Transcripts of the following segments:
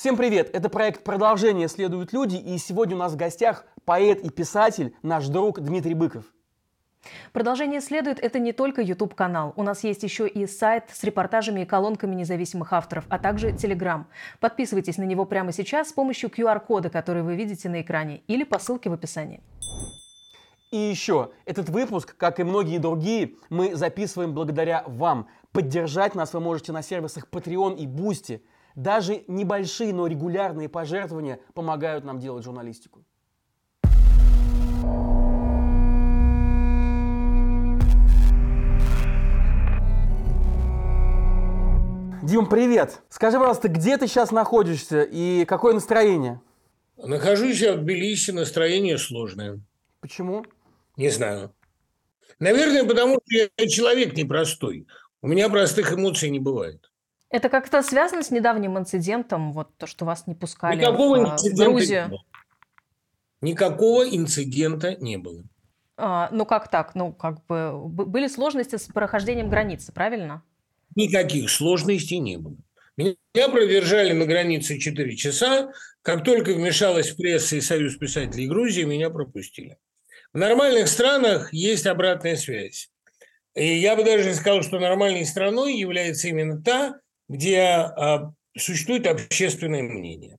Всем привет! Это проект «Продолжение следуют люди» и сегодня у нас в гостях поэт и писатель, наш друг Дмитрий Быков. Продолжение следует – это не только YouTube-канал. У нас есть еще и сайт с репортажами и колонками независимых авторов, а также Telegram. Подписывайтесь на него прямо сейчас с помощью QR-кода, который вы видите на экране, или по ссылке в описании. И еще, этот выпуск, как и многие другие, мы записываем благодаря вам. Поддержать нас вы можете на сервисах Patreon и Boosty. Даже небольшие, но регулярные пожертвования помогают нам делать журналистику. Дим, привет! Скажи, пожалуйста, где ты сейчас находишься и какое настроение? Нахожусь я в Тбилиси, настроение сложное. Почему? Не знаю. Наверное, потому что я человек непростой. У меня простых эмоций не бывает. Это как-то связано с недавним инцидентом, вот то, что вас не пускали Никакого в, инцидента в Грузию? не было. Никакого инцидента не было. А, ну как так? Ну как бы были сложности с прохождением границы, правильно? Никаких сложностей не было. Меня продержали на границе 4 часа. Как только вмешалась пресса и Союз писателей Грузии, меня пропустили. В нормальных странах есть обратная связь. И я бы даже сказал, что нормальной страной является именно та, где а, существует общественное мнение.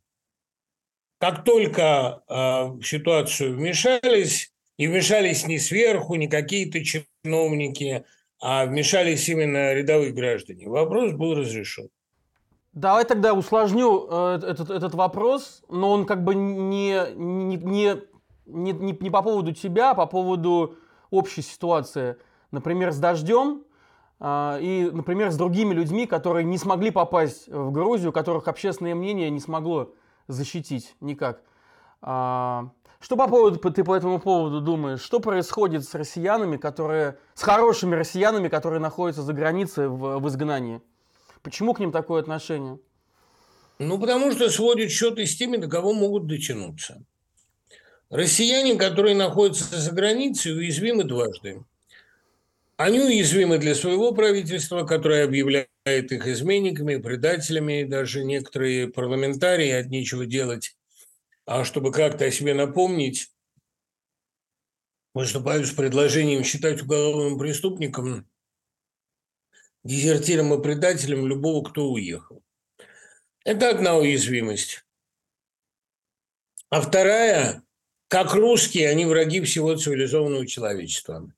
Как только а, в ситуацию вмешались, и вмешались не сверху, не какие-то чиновники, а вмешались именно рядовые граждане, вопрос был разрешен. Давай тогда усложню э, этот, этот вопрос, но он как бы не, не, не не, не, по поводу тебя, а по поводу общей ситуации. Например, с дождем и, например, с другими людьми, которые не смогли попасть в Грузию, которых общественное мнение не смогло защитить никак. А, что по поводу, ты по этому поводу думаешь? Что происходит с россиянами, которые, с хорошими россиянами, которые находятся за границей в, в изгнании? Почему к ним такое отношение? Ну, потому что сводят счеты с теми, до кого могут дотянуться. Россияне, которые находятся за границей, уязвимы дважды. Они уязвимы для своего правительства, которое объявляет их изменниками, предателями, даже некоторые парламентарии от нечего делать, а чтобы как-то о себе напомнить, выступают с предложением считать уголовным преступником, дезертиром и предателем любого, кто уехал. Это одна уязвимость. А вторая как русские, они враги всего цивилизованного человечества.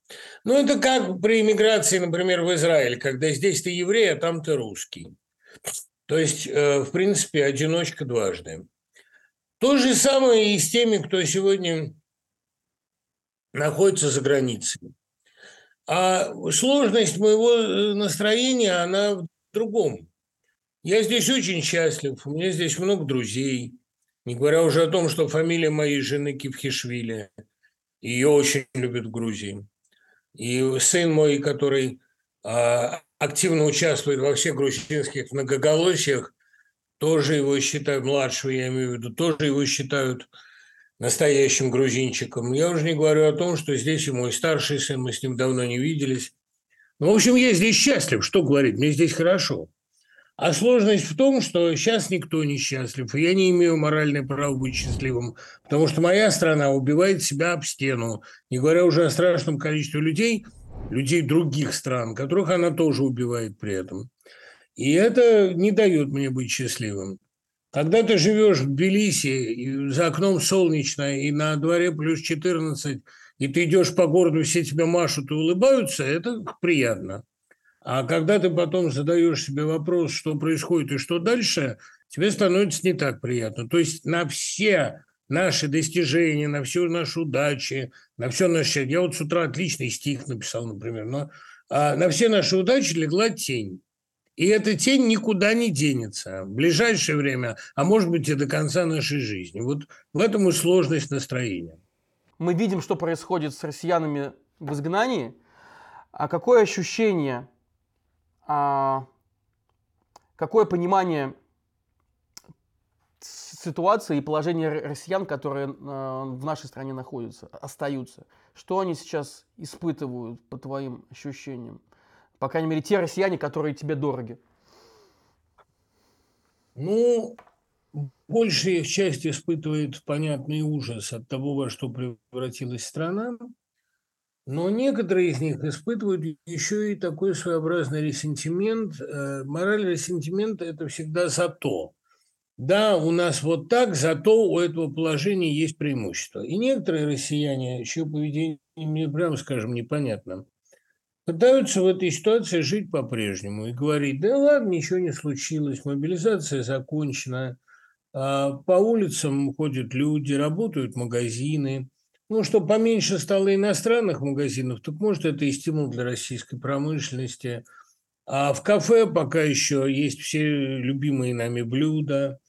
Ну, это как при иммиграции, например, в Израиль, когда здесь ты еврей, а там ты русский. То есть, э, в принципе, одиночка дважды. То же самое и с теми, кто сегодня находится за границей. А сложность моего э, настроения, она в другом. Я здесь очень счастлив, у меня здесь много друзей – не говоря уже о том, что фамилия моей жены Кивхишвили. Ее очень любят в Грузии. И сын мой, который а, активно участвует во всех грузинских многоголосиях, тоже его считают, младшего я имею в виду, тоже его считают настоящим грузинчиком. Я уже не говорю о том, что здесь и мой старший сын, мы с ним давно не виделись. Ну, в общем, я здесь счастлив, что говорить, мне здесь хорошо. А сложность в том, что сейчас никто не счастлив, и я не имею моральное право быть счастливым, потому что моя страна убивает себя об стену, не говоря уже о страшном количестве людей, людей других стран, которых она тоже убивает при этом. И это не дает мне быть счастливым. Когда ты живешь в Тбилиси, и за окном солнечно, и на дворе плюс 14, и ты идешь по городу, все тебя машут и улыбаются, это приятно. А когда ты потом задаешь себе вопрос, что происходит и что дальше, тебе становится не так приятно. То есть на все наши достижения, на всю нашу удачи, на все наше... Я вот с утра отличный стих написал, например, но а на все наши удачи легла тень. И эта тень никуда не денется в ближайшее время, а может быть и до конца нашей жизни. Вот в этом и сложность настроения. Мы видим, что происходит с россиянами в изгнании. А какое ощущение а, какое понимание ситуации и положения россиян, которые а, в нашей стране находятся, остаются. Что они сейчас испытывают, по твоим ощущениям? По крайней мере, те россияне, которые тебе дороги. Ну, большая часть испытывает понятный ужас от того, во что превратилась страна, но некоторые из них испытывают еще и такой своеобразный ресентимент. Э, мораль ресентимента – это всегда за то. Да, у нас вот так, зато у этого положения есть преимущество. И некоторые россияне, чье поведение мне, прямо скажем, непонятно, пытаются в этой ситуации жить по-прежнему и говорить, да ладно, ничего не случилось, мобилизация закончена, а, по улицам ходят люди, работают магазины. Ну, что поменьше стало иностранных магазинов, так может, это и стимул для российской промышленности. А в кафе пока еще есть все любимые нами блюда.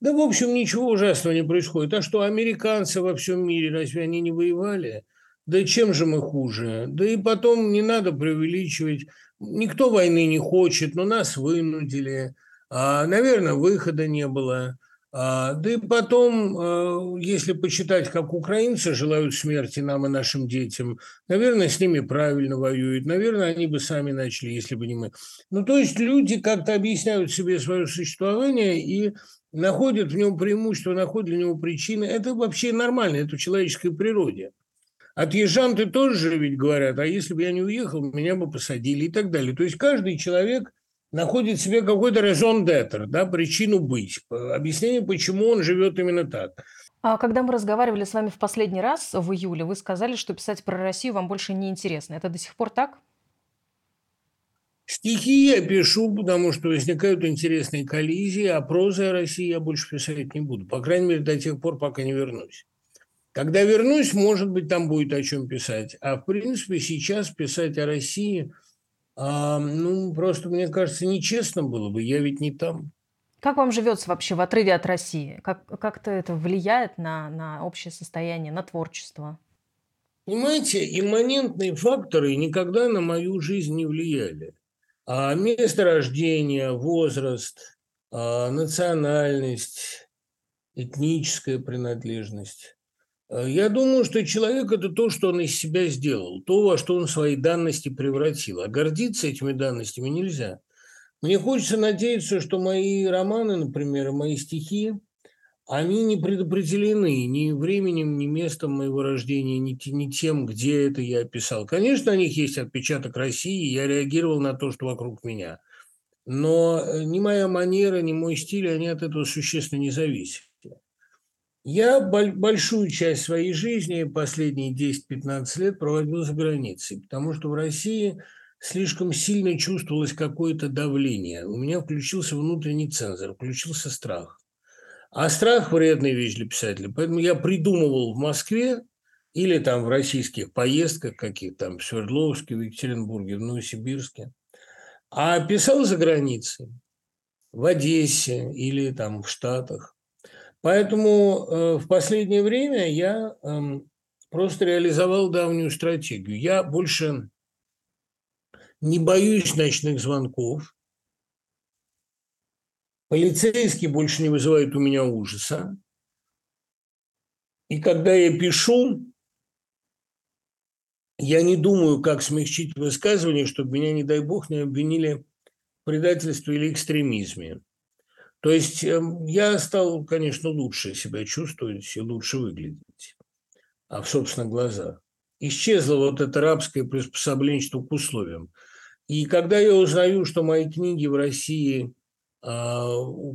Да, в общем, ничего ужасного не происходит. А что, американцы во всем мире, разве они не воевали? Да чем же мы хуже? Да и потом не надо преувеличивать. Никто войны не хочет, но нас вынудили. А, наверное, выхода не было. А, да и потом, а, если почитать, как украинцы желают смерти нам и нашим детям, наверное, с ними правильно воюют. Наверное, они бы сами начали, если бы не мы. Ну, то есть люди как-то объясняют себе свое существование и находят в нем преимущество, находят для него причины. Это вообще нормально, это в человеческой природе. Отъезжам ты тоже ведь говорят, а если бы я не уехал, меня бы посадили и так далее. То есть каждый человек находит себе какой-то резон d'être, да, причину быть, объяснение, почему он живет именно так. А когда мы разговаривали с вами в последний раз, в июле, вы сказали, что писать про Россию вам больше не интересно. Это до сих пор так? Стихи я пишу, потому что возникают интересные коллизии, а прозы о России я больше писать не буду. По крайней мере, до тех пор, пока не вернусь. Когда вернусь, может быть, там будет о чем писать. А в принципе сейчас писать о России, а, ну, просто, мне кажется, нечестно было бы. Я ведь не там. Как вам живется вообще в отрыве от России? Как, как-то это влияет на, на общее состояние, на творчество? Понимаете, имманентные факторы никогда на мою жизнь не влияли. А место рождения, возраст, а, национальность, этническая принадлежность я думаю, что человек – это то, что он из себя сделал, то, во что он свои данности превратил. А гордиться этими данностями нельзя. Мне хочется надеяться, что мои романы, например, мои стихи, они не предопределены ни временем, ни местом моего рождения, ни, тем, где это я описал. Конечно, на них есть отпечаток России, я реагировал на то, что вокруг меня. Но э, ни моя манера, ни мой стиль, они от этого существенно не зависят. Я большую часть своей жизни, последние 10-15 лет, проводил за границей, потому что в России слишком сильно чувствовалось какое-то давление. У меня включился внутренний цензор, включился страх. А страх – вредная вещь для писателя. Поэтому я придумывал в Москве или там в российских поездках каких-то, там в Свердловске, в Екатеринбурге, в Новосибирске, а писал за границей, в Одессе или там в Штатах. Поэтому э, в последнее время я э, просто реализовал давнюю стратегию. Я больше не боюсь ночных звонков. Полицейские больше не вызывают у меня ужаса. И когда я пишу, я не думаю, как смягчить высказывание, чтобы меня, не дай бог, не обвинили в предательстве или экстремизме. То есть эм, я стал, конечно, лучше себя чувствовать и лучше выглядеть, а в собственных глазах. Исчезло вот это рабское приспособленчество к условиям. И когда я узнаю, что мои книги в России а,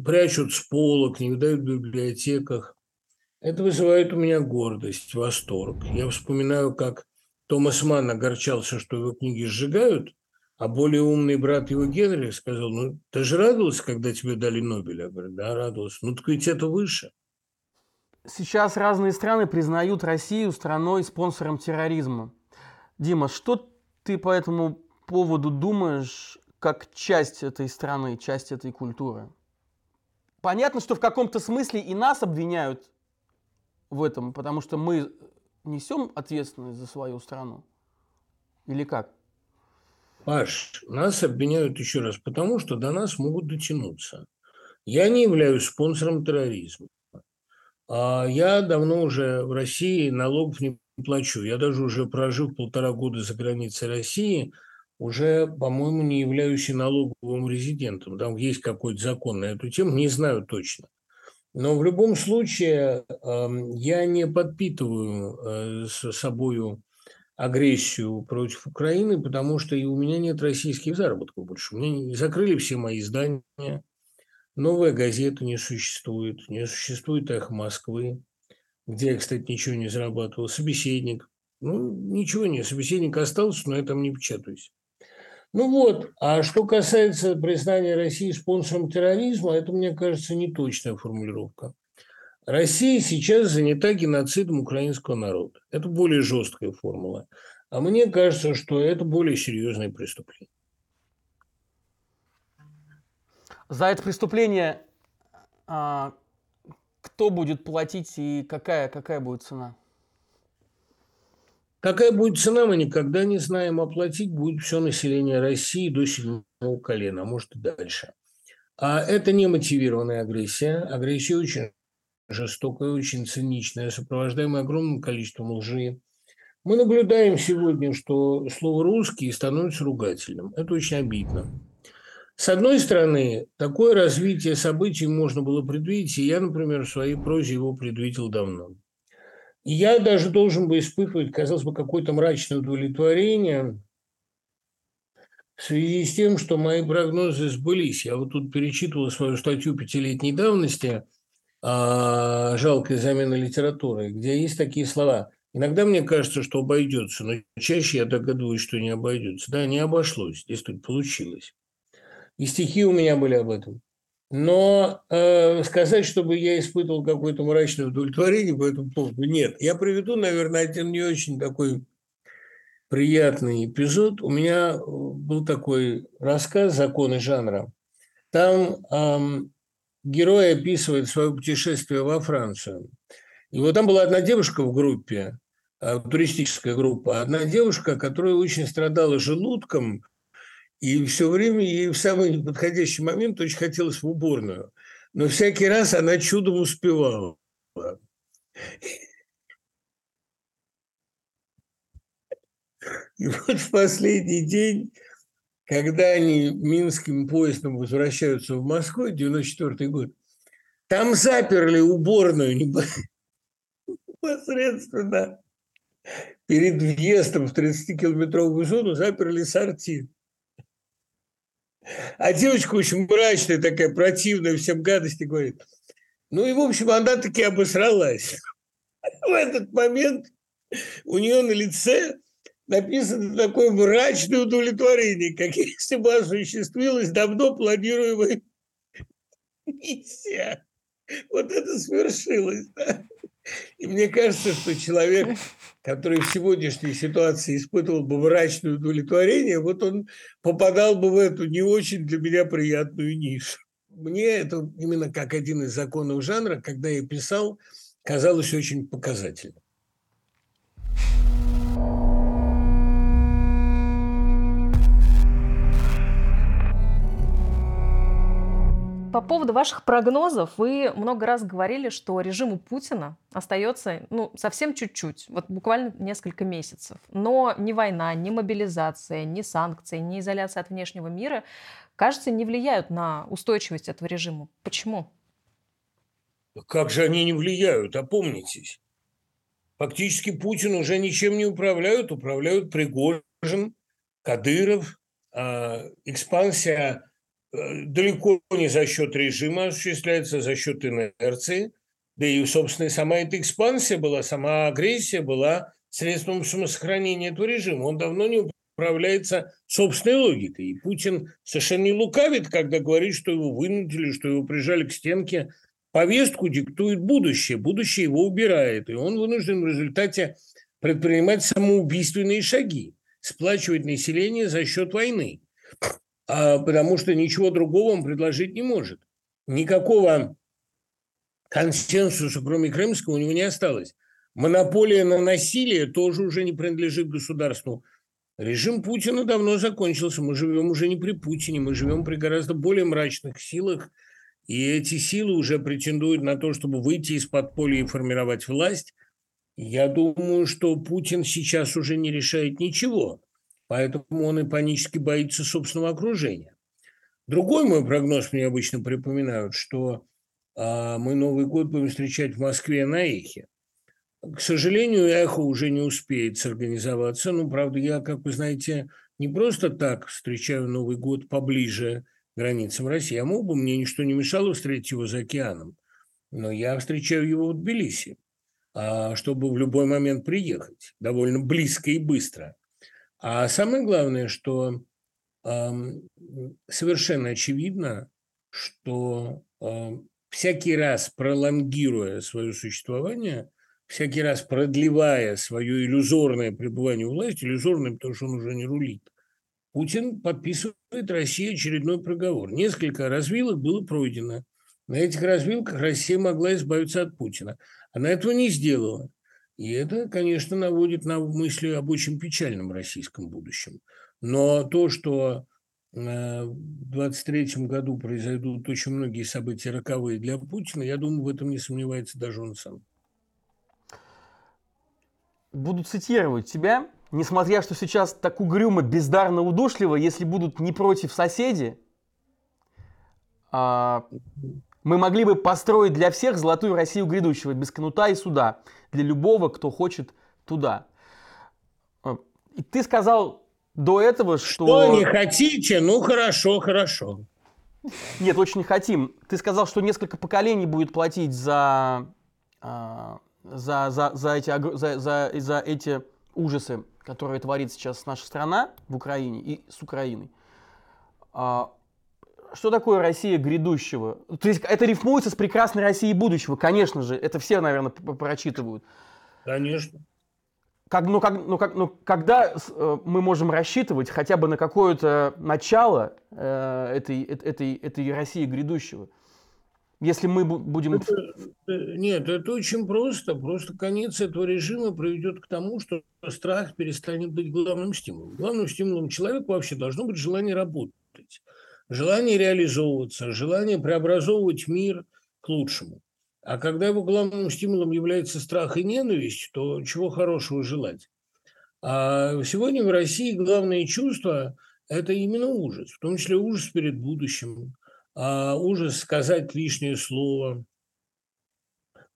прячут с полок, не выдают в библиотеках, это вызывает у меня гордость, восторг. Я вспоминаю, как Томас Манн огорчался, что его книги сжигают, а более умный брат его Генри сказал, ну, ты же радовался, когда тебе дали Нобеля? Я говорю, да, радовался. Ну, так ведь это выше. Сейчас разные страны признают Россию страной-спонсором терроризма. Дима, что ты по этому поводу думаешь, как часть этой страны, часть этой культуры? Понятно, что в каком-то смысле и нас обвиняют в этом, потому что мы несем ответственность за свою страну. Или как? Паш, нас обвиняют еще раз, потому что до нас могут дотянуться. Я не являюсь спонсором терроризма. А я давно уже в России налогов не плачу. Я даже уже прожив полтора года за границей России, уже, по-моему, не являюсь налоговым резидентом. Там есть какой-то закон на эту тему, не знаю точно. Но в любом случае эм, я не подпитываю э, собою агрессию против Украины, потому что и у меня нет российских заработков больше. Мне закрыли все мои издания, новая газета не существует, не существует «Эхо Москвы», где я, кстати, ничего не зарабатывал, собеседник. Ну, ничего нет, собеседник остался, но я там не печатаюсь. Ну вот, а что касается признания России спонсором терроризма, это, мне кажется, неточная формулировка. Россия сейчас занята геноцидом украинского народа. Это более жесткая формула. А мне кажется, что это более серьезное преступление. За это преступление а, кто будет платить и какая, какая будет цена? Какая будет цена, мы никогда не знаем. Оплатить будет все население России до седьмого колена, а может и дальше. А это не мотивированная агрессия. Агрессия очень жестокая, очень циничная, сопровождаемая огромным количеством лжи. Мы наблюдаем сегодня, что слово «русский» становится ругательным. Это очень обидно. С одной стороны, такое развитие событий можно было предвидеть, и я, например, в своей прозе его предвидел давно. И я даже должен бы испытывать, казалось бы, какое-то мрачное удовлетворение в связи с тем, что мои прогнозы сбылись. Я вот тут перечитывал свою статью пятилетней давности – а, жалкая замена литературы, где есть такие слова. Иногда мне кажется, что обойдется, но чаще я догадываюсь, что не обойдется. Да, не обошлось, здесь тут получилось. И стихи у меня были об этом. Но э, сказать, чтобы я испытывал какое-то мрачное удовлетворение по этому поводу, нет. Я приведу, наверное, один не очень такой приятный эпизод. У меня был такой рассказ «Законы жанра». Там герой описывает свое путешествие во Францию. И вот там была одна девушка в группе, э, туристическая группа, одна девушка, которая очень страдала желудком, и все время ей в самый неподходящий момент очень хотелось в уборную. Но всякий раз она чудом успевала. И вот в последний день когда они минским поездом возвращаются в Москву, 94 год, там заперли уборную непосредственно перед въездом в 30-километровую зону, заперли сортир. А девочка очень мрачная, такая противная, всем гадости говорит. Ну и, в общем, она таки обосралась. В этот момент у нее на лице написано такое мрачное удовлетворение, как если бы осуществилась давно планируемая миссия. Вот это свершилось. Да? И мне кажется, что человек, который в сегодняшней ситуации испытывал бы мрачное удовлетворение, вот он попадал бы в эту не очень для меня приятную нишу. Мне это именно как один из законов жанра, когда я писал, казалось очень показательным. По поводу ваших прогнозов, вы много раз говорили, что режиму Путина остается ну, совсем чуть-чуть, вот буквально несколько месяцев. Но ни война, ни мобилизация, ни санкции, ни изоляция от внешнего мира, кажется, не влияют на устойчивость этого режима. Почему? Как же они не влияют? Опомнитесь. Фактически Путин уже ничем не управляют, управляют Пригожин, Кадыров, э, экспансия далеко не за счет режима осуществляется, за счет инерции. Да и, собственно, сама эта экспансия была, сама агрессия была средством самосохранения этого режима. Он давно не управляется собственной логикой. И Путин совершенно не лукавит, когда говорит, что его вынудили, что его прижали к стенке. Повестку диктует будущее. Будущее его убирает. И он вынужден в результате предпринимать самоубийственные шаги, сплачивать население за счет войны. А, потому что ничего другого он предложить не может. Никакого консенсуса, кроме крымского, у него не осталось. Монополия на насилие тоже уже не принадлежит государству. Режим Путина давно закончился. Мы живем уже не при Путине, мы живем при гораздо более мрачных силах. И эти силы уже претендуют на то, чтобы выйти из подполья и формировать власть. Я думаю, что Путин сейчас уже не решает ничего. Поэтому он и панически боится собственного окружения. Другой мой прогноз мне обычно припоминают, что а мы Новый год будем встречать в Москве на Эхе. К сожалению, Эхо уже не успеет сорганизоваться. Ну, правда, я, как вы знаете, не просто так встречаю Новый год поближе к границам России. А мог бы, мне ничто не мешало встретить его за океаном. Но я встречаю его в Тбилиси, а, чтобы в любой момент приехать. Довольно близко и быстро. А самое главное, что совершенно очевидно, что всякий раз пролонгируя свое существование, всякий раз продлевая свое иллюзорное пребывание у власти, иллюзорное, потому что он уже не рулит, Путин подписывает России очередной приговор. Несколько развилок было пройдено. На этих развилках Россия могла избавиться от Путина. Она этого не сделала. И это, конечно, наводит на мысли об очень печальном российском будущем. Но то, что э, в 23 году произойдут очень многие события роковые для Путина, я думаю, в этом не сомневается даже он сам. Буду цитировать тебя. Несмотря, что сейчас так угрюмо, бездарно, удушливо, если будут не против соседи, а, мы могли бы построить для всех золотую Россию грядущего, без кнута и суда, для любого, кто хочет туда. А, и ты сказал до этого, что... Что не хотите? Ну, хорошо, хорошо. Нет, очень не хотим. Ты сказал, что несколько поколений будет платить за, а, за, за, за, эти, за, за, за эти ужасы, которые творит сейчас наша страна в Украине и с Украиной. А, что такое Россия грядущего? То есть это рифмуется с прекрасной Россией будущего, конечно же. Это все, наверное, прочитывают. Конечно как, ну, как, ну, как, ну, когда э, мы можем рассчитывать хотя бы на какое-то начало э, этой, этой, этой России грядущего? Если мы будем... Это, э, нет, это очень просто. Просто конец этого режима приведет к тому, что страх перестанет быть главным стимулом. Главным стимулом человека вообще должно быть желание работать, желание реализовываться, желание преобразовывать мир к лучшему. А когда его главным стимулом является страх и ненависть, то чего хорошего желать? А сегодня в России главное чувство – это именно ужас, в том числе ужас перед будущим, а ужас сказать лишнее слово,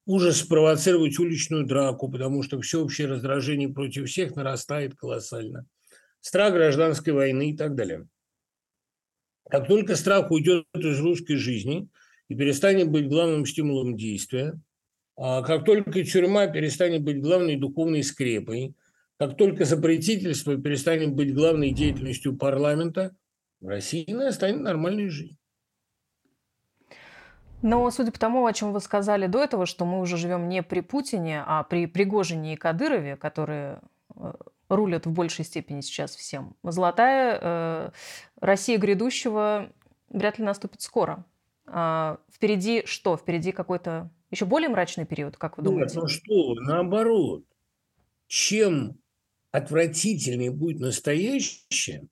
ужас спровоцировать уличную драку, потому что всеобщее раздражение против всех нарастает колоссально, страх гражданской войны и так далее. Как только страх уйдет из русской жизни – и перестанет быть главным стимулом действия, а как только тюрьма перестанет быть главной духовной скрепой, как только запретительство перестанет быть главной деятельностью парламента, в России станет нормальной жизнь. Но судя по тому, о чем вы сказали до этого, что мы уже живем не при Путине, а при Пригожине и Кадырове, которые э, рулят в большей степени сейчас всем, золотая э, Россия грядущего вряд ли наступит скоро. А, впереди что? Впереди какой-то еще более мрачный период, как вы думаете? Нет, ну что, наоборот. Чем отвратительнее будет настоящее,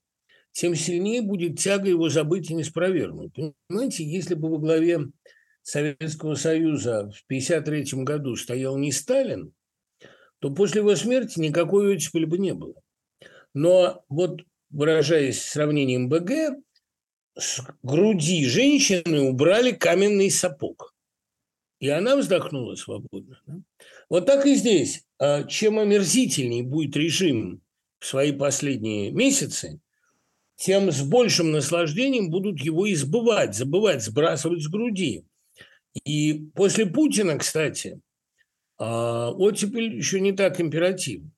тем сильнее будет тяга его забыть и не спровергнуть. Понимаете, если бы во главе Советского Союза в 1953 году стоял не Сталин, то после его смерти никакой оттепели бы не было. Но вот выражаясь сравнением БГ, с груди женщины убрали каменный сапог. И она вздохнула свободно. Вот так и здесь. А чем омерзительнее будет режим в свои последние месяцы, тем с большим наслаждением будут его избывать, забывать, сбрасывать с груди. И после Путина, кстати, а, оттепель еще не так императивна.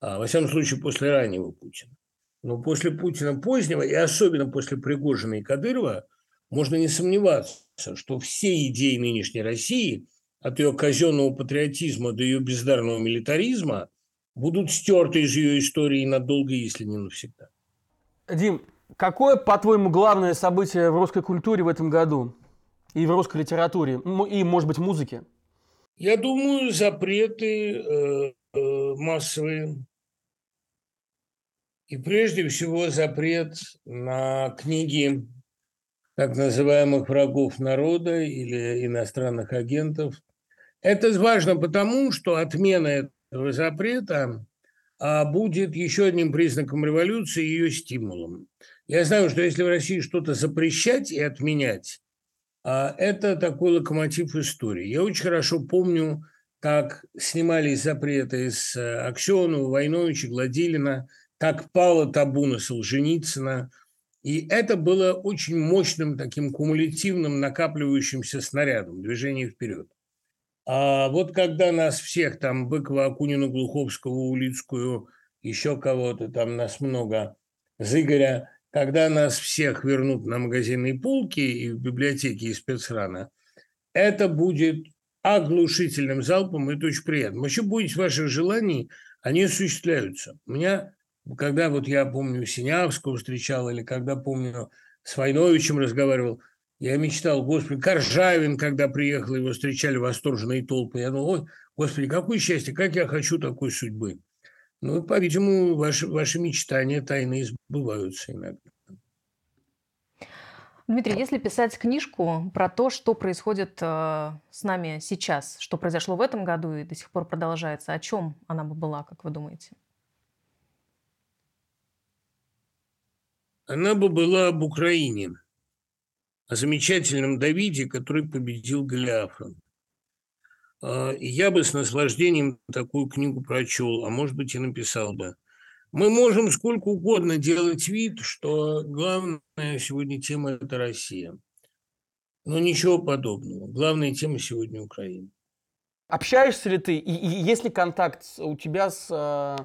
Во всяком случае, после раннего Путина. Но после Путина позднего, и особенно после Пригожина и Кадырова, можно не сомневаться, что все идеи нынешней России, от ее казенного патриотизма до ее бездарного милитаризма, будут стерты из ее истории надолго, если не навсегда. Дим, какое, по-твоему, главное событие в русской культуре в этом году? И в русской литературе? И, может быть, музыке? Я думаю, запреты э, э, массовые и прежде всего запрет на книги так называемых врагов народа или иностранных агентов. Это важно потому, что отмена этого запрета а, будет еще одним признаком революции и ее стимулом. Я знаю, что если в России что-то запрещать и отменять, это такой локомотив истории. Я очень хорошо помню, как снимались запреты с э, Аксенова, Войновича, Гладилина, как пало табу на Солженицына. И это было очень мощным таким кумулятивным накапливающимся снарядом движения вперед. А вот когда нас всех, там, Быкова, Акунину, Глуховского, Улицкую, еще кого-то, там нас много, Зыгоря, когда нас всех вернут на магазинные полки и в библиотеки и спецрана, это будет оглушительным залпом, это очень приятно. Вообще, будете ваших желаний, они осуществляются. У меня, когда вот я помню Синявского встречал, или когда помню с Войновичем разговаривал, я мечтал, господи, Коржавин, когда приехал, его встречали восторженные толпы. Я думал, ой, господи, какое счастье, как я хочу такой судьбы. Ну, по-видимому, ваши, ваши мечтания тайны сбываются иногда. Дмитрий, если писать книжку про то, что происходит э, с нами сейчас, что произошло в этом году и до сих пор продолжается, о чем она бы была, как вы думаете? Она бы была об Украине, о замечательном Давиде, который победил Голиафа. А, я бы с наслаждением такую книгу прочел, а может быть и написал бы. Мы можем сколько угодно делать вид, что главная сегодня тема – это Россия. Но ничего подобного. Главная тема сегодня – Украина. Общаешься ли ты, и, и есть ли контакт у тебя с э,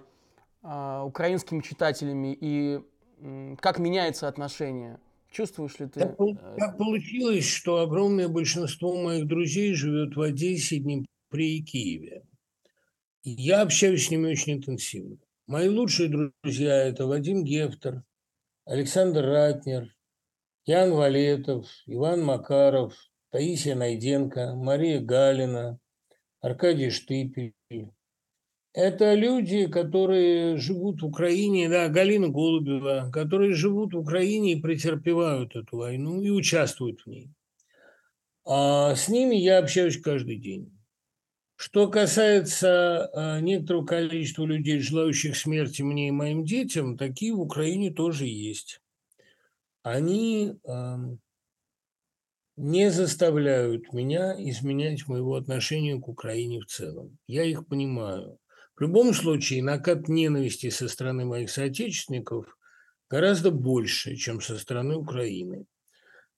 э, украинскими читателями, и э, как меняется отношение? Чувствуешь ли ты? Так, так получилось, что огромное большинство моих друзей живет в Одессе, Днепре и Киеве. я общаюсь с ними очень интенсивно. Мои лучшие друзья – это Вадим Гефтер, Александр Ратнер, Ян Валетов, Иван Макаров, Таисия Найденко, Мария Галина, Аркадий Штыпель, это люди, которые живут в Украине, да, Галина Голубева, которые живут в Украине и претерпевают эту войну и участвуют в ней. А с ними я общаюсь каждый день. Что касается а, некоторого количества людей, желающих смерти мне и моим детям, такие в Украине тоже есть. Они не заставляют меня изменять моего отношения к Украине в целом. Я их понимаю. В любом случае, накат ненависти со стороны моих соотечественников гораздо больше, чем со стороны Украины.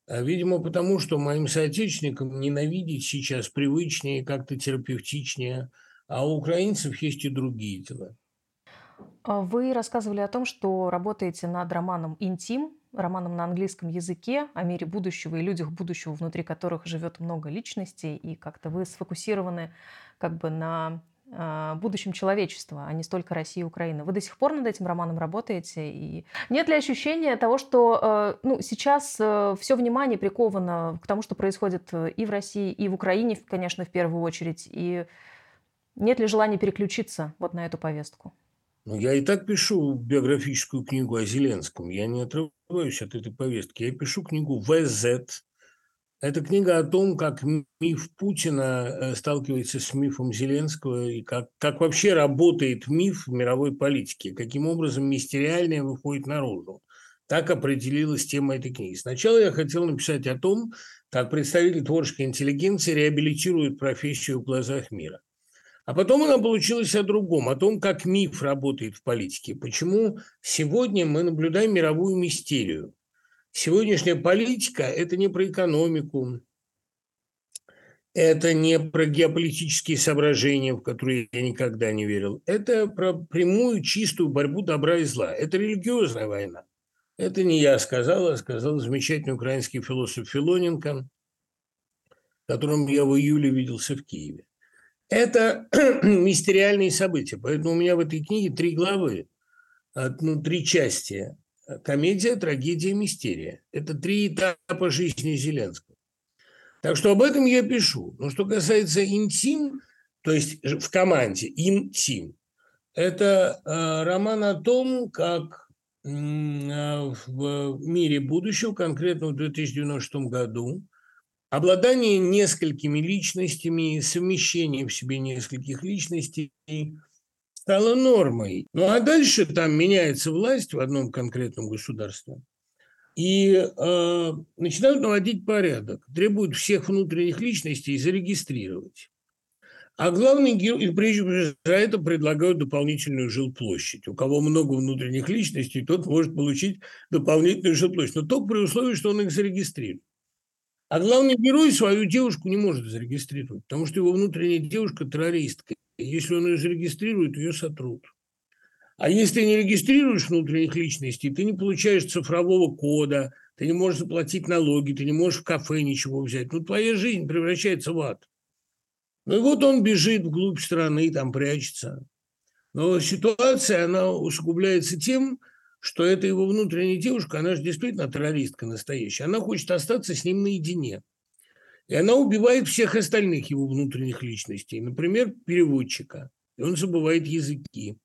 А, видимо, потому что моим соотечественникам ненавидеть сейчас привычнее, как-то терапевтичнее, а у украинцев есть и другие дела. А вы рассказывали о том, что работаете над романом «Интим», романом на английском языке о мире будущего и людях будущего, внутри которых живет много личностей, и как-то вы сфокусированы как бы на будущем человечества, а не столько России и Украины. Вы до сих пор над этим романом работаете? И нет ли ощущения того, что э, ну, сейчас э, все внимание приковано к тому, что происходит э, и в России, и в Украине, конечно, в первую очередь? И нет ли желания переключиться вот на эту повестку? Ну, я и так пишу биографическую книгу о Зеленском. Я не отрываюсь от этой повестки. Я пишу книгу «ВЗ», это книга о том, как миф Путина э, сталкивается с мифом Зеленского и как, как вообще работает миф в мировой политике, каким образом мистериальное выходит наружу. Так определилась тема этой книги. Сначала я хотел написать о том, как представитель творческой интеллигенции реабилитирует профессию в глазах мира. А потом она получилась о другом, о том, как миф работает в политике. Почему сегодня мы наблюдаем мировую мистерию. Сегодняшняя политика – это не про экономику, это не про геополитические соображения, в которые я никогда не верил. Это про прямую, чистую борьбу добра и зла. Это религиозная война. Это не я сказал, а сказал замечательный украинский философ Филоненко, которым я в июле виделся в Киеве. Это мистериальные события. Поэтому у меня в этой книге три главы, ну, три части комедия, трагедия, мистерия. Это три этапа жизни Зеленского. Так что об этом я пишу. Но что касается интим, то есть в команде интим, это э, роман о том, как э, в мире будущего, конкретно в 2096 году, обладание несколькими личностями, совмещение в себе нескольких личностей – стало нормой. Ну а дальше там меняется власть в одном конкретном государстве. и э, начинают наводить порядок, требуют всех внутренних личностей зарегистрировать. А главный герой, и прежде за это предлагают дополнительную жилплощадь. У кого много внутренних личностей, тот может получить дополнительную жилплощадь. Но только при условии, что он их зарегистрирует. А главный герой свою девушку не может зарегистрировать, потому что его внутренняя девушка террористка. Если он ее зарегистрирует, ее сотрут. А если ты не регистрируешь внутренних личностей, ты не получаешь цифрового кода, ты не можешь заплатить налоги, ты не можешь в кафе ничего взять. Ну, твоя жизнь превращается в ад. Ну и вот он бежит вглубь страны, там прячется. Но ситуация, она усугубляется тем, что эта его внутренняя девушка, она же действительно террористка настоящая, она хочет остаться с ним наедине. И она убивает всех остальных его внутренних личностей, например, переводчика. И он забывает языки.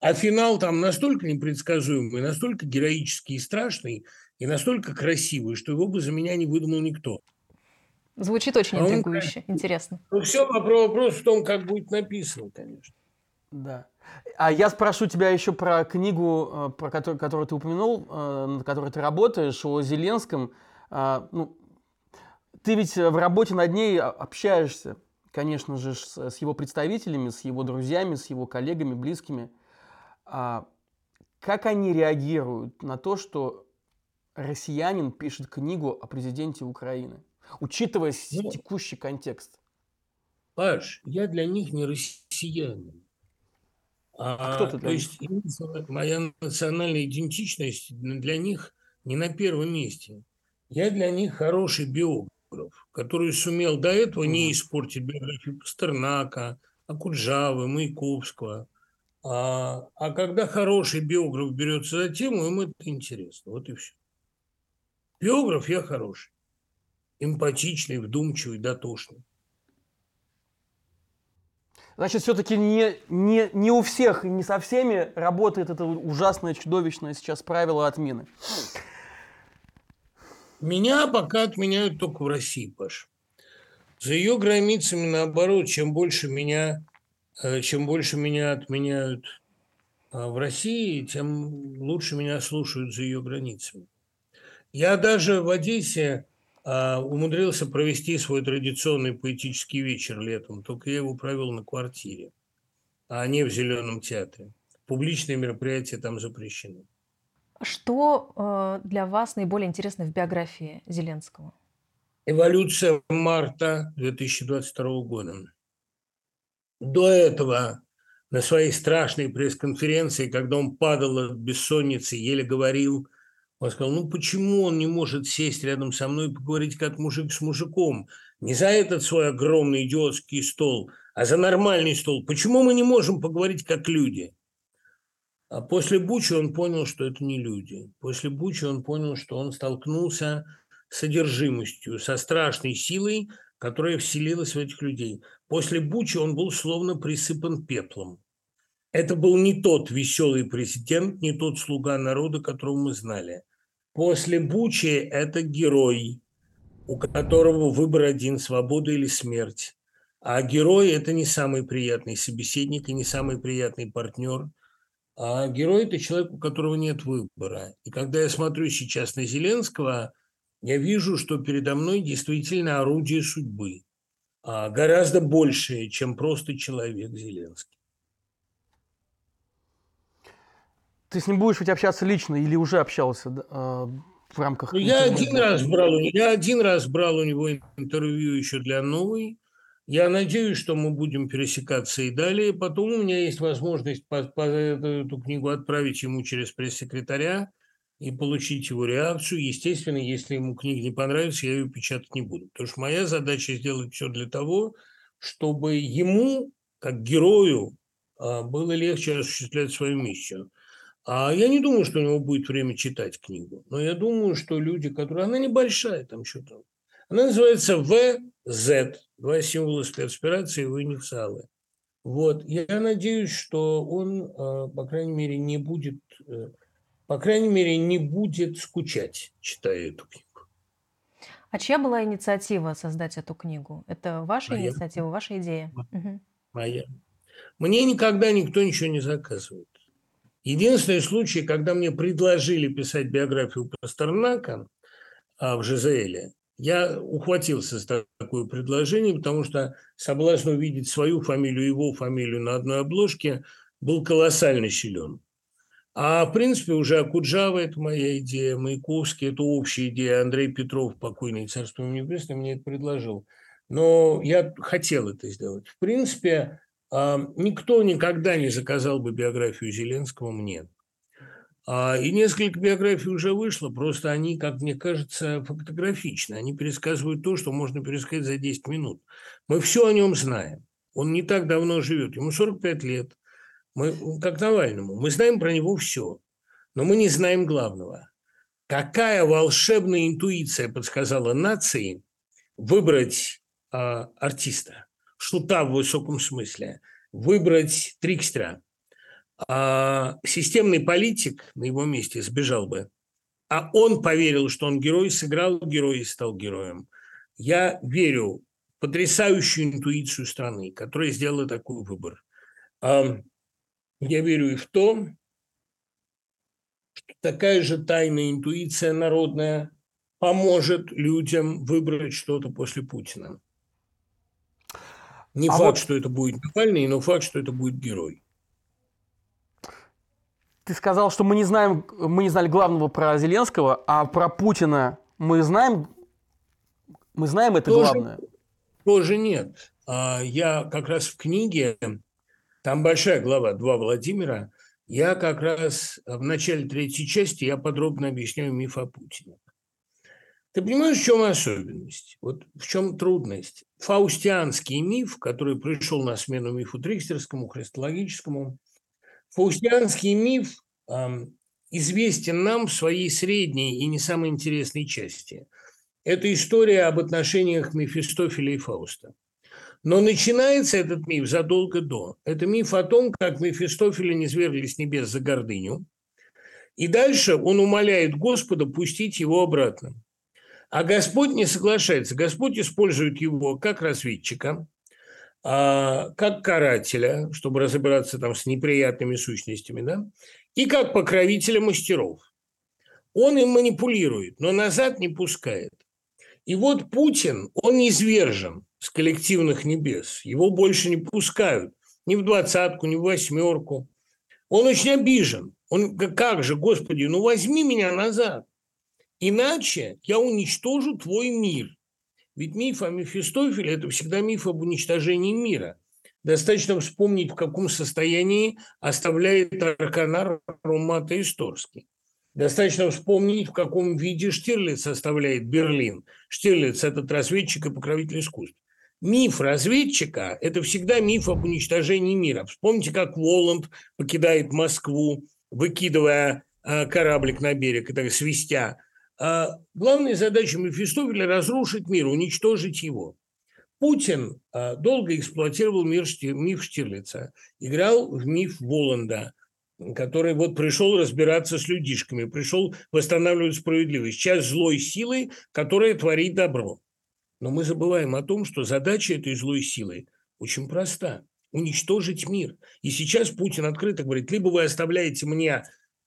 А финал там настолько непредсказуемый, настолько героический и страшный, и настолько красивый, что его бы за меня не выдумал никто. Звучит очень а интригующе, он... интересно. Ну, все, вопрос в том, как будет написано, конечно. Да. А я спрошу тебя еще про книгу, э, про которую, которую ты упомянул, э, над которой ты работаешь, о Зеленском. А, ну, ты ведь в работе над ней общаешься, конечно же, с его представителями, с его друзьями, с его коллегами, близкими. А как они реагируют на то, что россиянин пишет книгу о президенте Украины? учитывая ну, текущий контекст? Паш, я для них не россиянин. А, а кто ты для то них? есть моя национальная идентичность для них не на первом месте. Я для них хороший биограф, который сумел до этого не испортить биографию Пастернака, Акуджавы, Маяковского. А, а когда хороший биограф берется за тему, ему это интересно. Вот и все. Биограф я хороший эмпатичный, вдумчивый, дотошный. Значит, все-таки не, не, не у всех и не со всеми работает это ужасное, чудовищное сейчас правило отмены. Меня пока отменяют только в России, Паш. За ее границами, наоборот, чем больше меня, э, чем больше меня отменяют э, в России, тем лучше меня слушают за ее границами. Я даже в Одессе а, умудрился провести свой традиционный поэтический вечер летом, только я его провел на квартире, а не в Зеленом театре. Публичные мероприятия там запрещены. Что э, для вас наиболее интересно в биографии Зеленского? Эволюция марта 2022 года. До этого на своей страшной пресс-конференции, когда он падал от бессонницы, еле говорил – он сказал, ну почему он не может сесть рядом со мной и поговорить как мужик с мужиком? Не за этот свой огромный идиотский стол, а за нормальный стол. Почему мы не можем поговорить как люди? А после Бучи он понял, что это не люди. После Бучи он понял, что он столкнулся с содержимостью, со страшной силой, которая вселилась в этих людей. После Бучи он был словно присыпан пеплом. Это был не тот веселый президент, не тот слуга народа, которого мы знали. После Бучи это герой, у которого выбор один – свобода или смерть. А герой – это не самый приятный собеседник и не самый приятный партнер. А герой – это человек, у которого нет выбора. И когда я смотрю сейчас на Зеленского, я вижу, что передо мной действительно орудие судьбы. А гораздо большее, чем просто человек Зеленский. Ты с ним будешь ведь общаться лично или уже общался э, в рамках? Ну, я один раз брал, я один раз брал у него интервью еще для новой. Я надеюсь, что мы будем пересекаться и далее. Потом у меня есть возможность по, по эту, книгу отправить ему через пресс-секретаря и получить его реакцию. Естественно, если ему книга не понравится, я ее печатать не буду. Потому что моя задача сделать все для того, чтобы ему, как герою, а, было легче осуществлять свою миссию. А я не думаю, что у него будет время читать книгу. Но я думаю, что люди, которые... Она небольшая, там что-то. Она называется ВЗ. Два символа спецоперации, его инициалы. Вот. Я надеюсь, что он, э, по крайней мере, не будет... Э, по крайней мере, не будет скучать, читая эту книгу. А чья была инициатива создать эту книгу? Это ваша Моя. инициатива, ваша идея? Моя. Мне никогда никто ничего не заказывает. Единственный случай, когда мне предложили писать биографию Пастернака а, в ЖЗЛе, я ухватился за такое предложение, потому что соблазн увидеть свою фамилию, его фамилию на одной обложке был колоссально силен. А в принципе уже Акуджава – это моя идея, Маяковский – это общая идея, Андрей Петров, покойный царство небесное, мне это предложил. Но я хотел это сделать. В принципе, а, никто никогда не заказал бы биографию Зеленского мне. А, и несколько биографий уже вышло, просто они, как мне кажется, фотографичны. Они пересказывают то, что можно пересказать за 10 минут. Мы все о нем знаем. Он не так давно живет, ему 45 лет. Мы, как Навальному, мы знаем про него все, но мы не знаем главного. Какая волшебная интуиция подсказала нации выбрать э, артиста, шута в высоком смысле, выбрать трикстера – а системный политик на его месте сбежал бы. А он поверил, что он герой, сыграл героя и стал героем. Я верю в потрясающую интуицию страны, которая сделала такой выбор. Я верю и в то, что такая же тайная интуиция народная поможет людям выбрать что-то после Путина. Не а факт, вот... что это будет Навальный, но факт, что это будет герой. Ты сказал, что мы не знаем, мы не знали главного про Зеленского, а про Путина мы знаем, мы знаем это тоже, главное. Тоже нет. А я как раз в книге, там большая глава «Два Владимира», я как раз в начале третьей части я подробно объясняю миф о Путине. Ты понимаешь, в чем особенность? Вот в чем трудность? Фаустианский миф, который пришел на смену мифу трикстерскому, христологическому – Фаустианский миф известен нам в своей средней и не самой интересной части. Это история об отношениях Мефистофеля и Фауста. Но начинается этот миф задолго до. Это миф о том, как Мефистофеля не свергли с небес за гордыню. И дальше он умоляет Господа пустить его обратно. А Господь не соглашается. Господь использует его как разведчика, как карателя, чтобы разобраться там с неприятными сущностями, да, и как покровителя мастеров. Он им манипулирует, но назад не пускает. И вот Путин, он извержен с коллективных небес. Его больше не пускают ни в двадцатку, ни в восьмерку. Он очень обижен. Он как же, Господи, ну возьми меня назад. Иначе я уничтожу твой мир. Ведь миф о Мефистофеле – это всегда миф об уничтожении мира. Достаточно вспомнить, в каком состоянии оставляет Арканар Румата Исторский. Достаточно вспомнить, в каком виде Штирлиц оставляет Берлин. Штирлиц – этот разведчик и покровитель искусств. Миф разведчика – это всегда миф об уничтожении мира. Вспомните, как Воланд покидает Москву, выкидывая а, кораблик на берег, и так свистя а главная задача Мефистофеля – разрушить мир, уничтожить его. Путин а, долго эксплуатировал мир, миф Штирлица, играл в миф Воланда, который вот пришел разбираться с людишками, пришел восстанавливать справедливость, часть злой силы, которая творит добро. Но мы забываем о том, что задача этой злой силы очень проста – уничтожить мир. И сейчас Путин открыто говорит, либо вы оставляете мне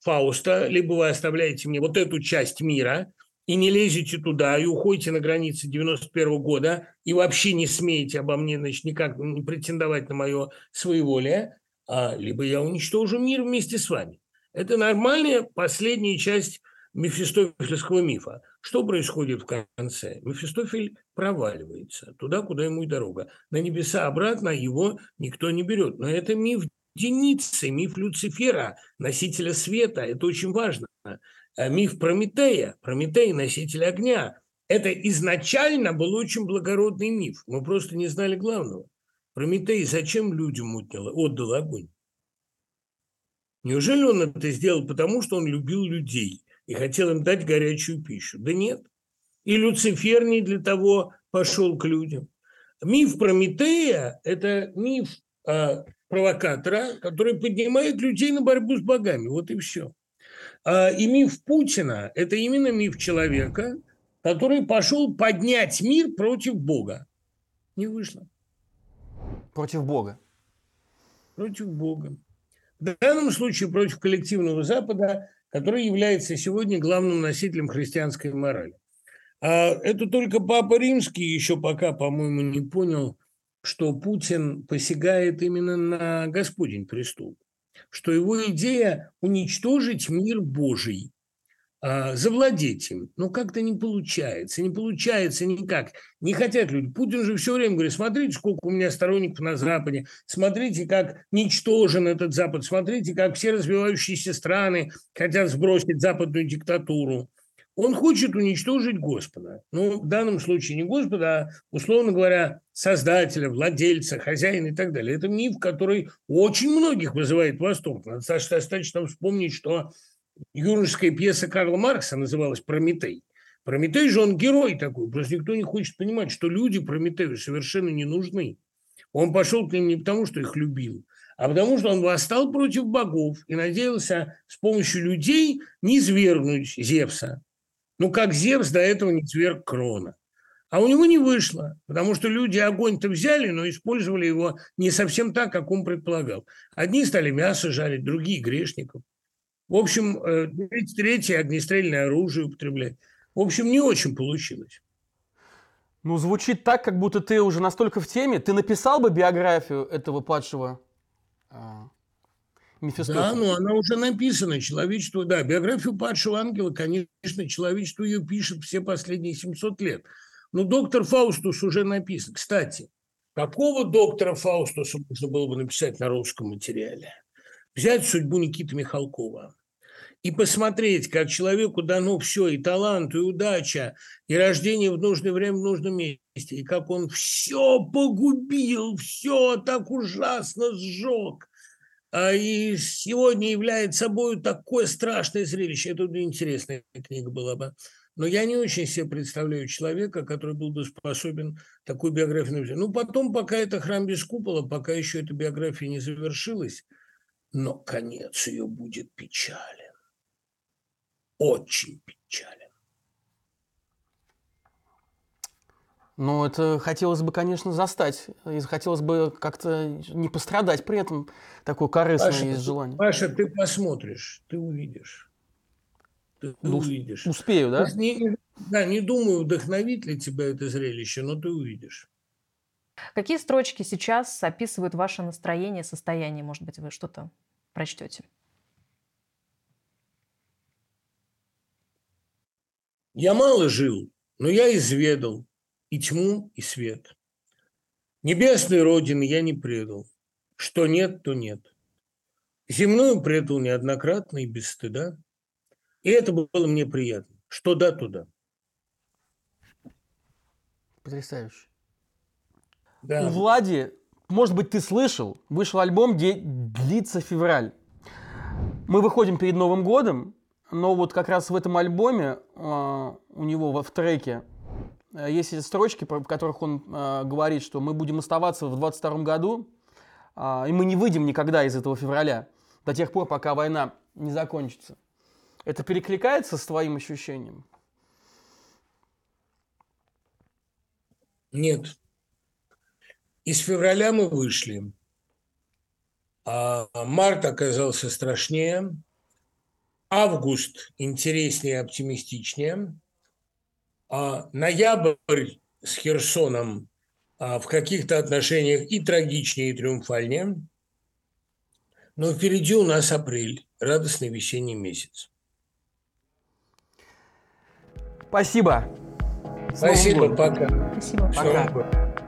Фауста, либо вы оставляете мне вот эту часть мира и не лезете туда, и уходите на границы 91 года, и вообще не смеете обо мне, значит, никак не претендовать на мое своеволие, а, либо я уничтожу мир вместе с вами. Это нормальная последняя часть мефистофельского мифа. Что происходит в конце? Мефистофель проваливается туда, куда ему и дорога. На небеса обратно его никто не берет. Но это миф единицей. Миф Люцифера, носителя света, это очень важно. А миф Прометея, Прометей – носитель огня. Это изначально был очень благородный миф. Мы просто не знали главного. Прометей зачем людям отнял, отдал огонь? Неужели он это сделал потому, что он любил людей и хотел им дать горячую пищу? Да нет. И Люцифер не для того пошел к людям. Миф Прометея – это миф а, провокатора, который поднимает людей на борьбу с богами. Вот и все. А, и миф Путина – это именно миф человека, который пошел поднять мир против Бога. Не вышло. Против Бога. Против Бога. В данном случае против коллективного Запада, который является сегодня главным носителем христианской морали. А это только Папа Римский еще пока, по-моему, не понял, что Путин посягает именно на Господень престол, что его идея уничтожить мир Божий, а, завладеть им. Но как-то не получается, не получается никак. Не хотят люди. Путин же все время говорит, смотрите, сколько у меня сторонников на Западе, смотрите, как ничтожен этот Запад, смотрите, как все развивающиеся страны хотят сбросить западную диктатуру. Он хочет уничтожить Господа. Ну, в данном случае не Господа, а, условно говоря, создателя, владельца, хозяина и так далее. Это миф, который очень многих вызывает восторг. Достаточно вспомнить, что юношеская пьеса Карла Маркса называлась «Прометей». Прометей же он герой такой, просто никто не хочет понимать, что люди Прометею совершенно не нужны. Он пошел к ним не потому, что их любил, а потому что он восстал против богов и надеялся с помощью людей не свергнуть Зевса. Ну, как Зевс до этого не сверг Крона. А у него не вышло, потому что люди огонь-то взяли, но использовали его не совсем так, как он предполагал. Одни стали мясо жарить, другие – грешников. В общем, э, третье – огнестрельное оружие употреблять. В общем, не очень получилось. Ну, звучит так, как будто ты уже настолько в теме. Ты написал бы биографию этого падшего Мефистофеля. Да, ну она уже написана. Человечество, да, биографию падшего ангела, конечно, человечество ее пишет все последние 700 лет. Но доктор Фаустус уже написан. Кстати, какого доктора Фаустуса можно было бы написать на русском материале? Взять судьбу Никиты Михалкова и посмотреть, как человеку дано все, и талант, и удача, и рождение в нужное время в нужном месте, и как он все погубил, все так ужасно сжег – и сегодня является собой такое страшное зрелище. Это интересная книга была бы. Но я не очень себе представляю человека, который был бы способен такую биографию написать. Ну, потом, пока это храм без купола, пока еще эта биография не завершилась, но конец ее будет печален. Очень печален. Но это хотелось бы, конечно, застать. И хотелось бы как-то не пострадать при этом такое корыстное Паша, есть желание. Паша, ты посмотришь, ты увидишь. Ты, ты ну, увидишь. Успею, да? Не, да, не думаю, вдохновит ли тебя это зрелище, но ты увидишь. Какие строчки сейчас описывают ваше настроение, состояние? Может быть, вы что-то прочтете? Я мало жил, но я изведал, и тьму, и свет. Небесной Родины я не предал. Что нет, то нет. Земную предал неоднократно и без стыда. И это было мне приятно. Что да, туда. Потрясающе. Да. У Влади, может быть, ты слышал, вышел альбом, где длится февраль. Мы выходим перед Новым годом, но вот как раз в этом альбоме э, у него в треке есть эти строчки, в которых он э, говорит, что мы будем оставаться в 22 году, э, и мы не выйдем никогда из этого февраля, до тех пор, пока война не закончится. Это перекликается с твоим ощущением? Нет. Из февраля мы вышли. А март оказался страшнее. Август интереснее, оптимистичнее а ноябрь с Херсоном а, в каких-то отношениях и трагичнее, и триумфальнее. Но впереди у нас апрель, радостный весенний месяц. Спасибо. Спасибо, пока. Спасибо. Пока.